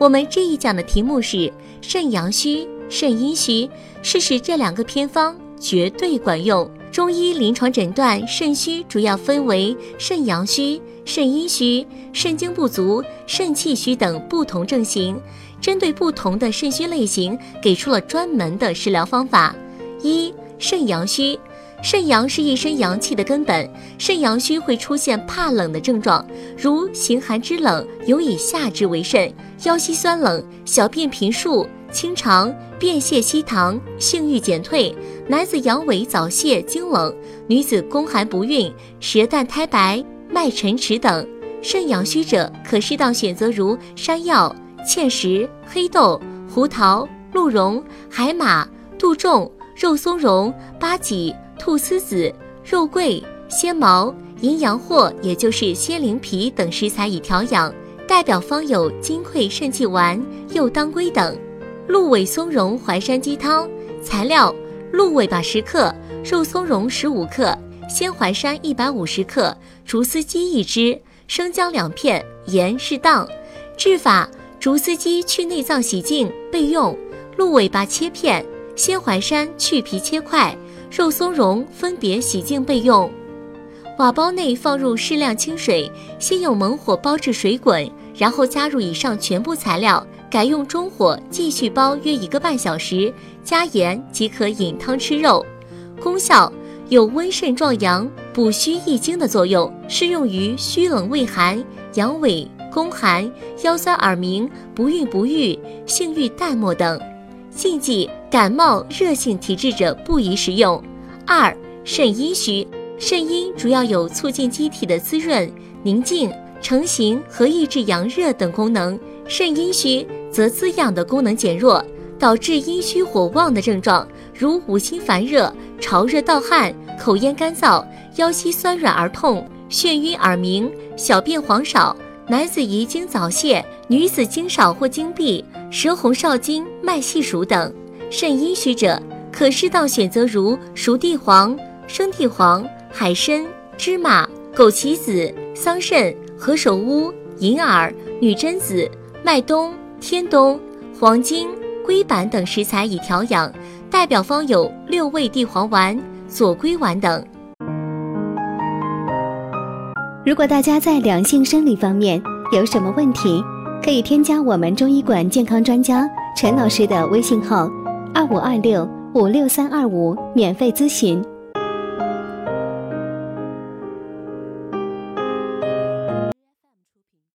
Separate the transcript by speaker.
Speaker 1: 我们这一讲的题目是肾阳虚、肾阴虚，试试这两个偏方绝对管用。中医临床诊断肾虚主要分为肾阳虚、肾阴虚、肾精不足、肾气虚等不同症型，针对不同的肾虚类型，给出了专门的食疗方法。一、肾阳虚。肾阳是一身阳气的根本，肾阳虚会出现怕冷的症状，如形寒肢冷，尤以下肢为甚，腰膝酸冷，小便频数，清肠，便泻稀溏，性欲减退，男子阳痿早泄经冷，女子宫寒不孕，舌淡苔白，脉沉迟等。肾阳虚者，可适当选择如山药、芡实、黑豆、胡桃、鹿茸、海马、杜仲、肉松茸、八戟。菟丝子、肉桂、鲜毛、银阳藿，也就是鲜灵皮等食材以调养。代表方有金匮肾气丸、右当归等。鹿尾松茸淮山鸡汤材料：鹿尾巴十克，肉松茸十五克，鲜淮山一百五十克，竹丝鸡一只，生姜两片，盐适当。制法：竹丝鸡去内脏洗净备用，鹿尾巴切片，鲜淮山去皮切块。肉松茸分别洗净备用，瓦煲内放入适量清水，先用猛火煲至水滚，然后加入以上全部材料，改用中火继续煲约一个半小时，加盐即可饮汤吃肉。功效有温肾壮阳、补虚益精的作用，适用于虚冷胃寒、阳痿、宫寒、腰酸耳鸣、不孕不育、性欲淡漠等。禁忌：感冒、热性体质者不宜食用。二、肾阴虚，肾阴主要有促进机体的滋润、宁静、成形和抑制阳热等功能。肾阴虚则滋养的功能减弱，导致阴虚火旺的症状，如五心烦热、潮热盗汗、口咽干燥、腰膝酸软而痛、眩晕耳鸣、小便黄少。男子遗精早泄，女子精少或精闭。舌红少津、脉细数等，肾阴虚者可适当选择如熟地黄、生地黄、海参、芝麻、枸杞子、桑葚、何首乌、银耳、女贞子、麦冬、天冬、黄精、龟板等食材以调养。代表方有六味地黄丸、左归丸等。
Speaker 2: 如果大家在两性生理方面有什么问题，可以添加我们中医馆健康专家陈老师的微信号：二五二六五六三二五，免费咨询。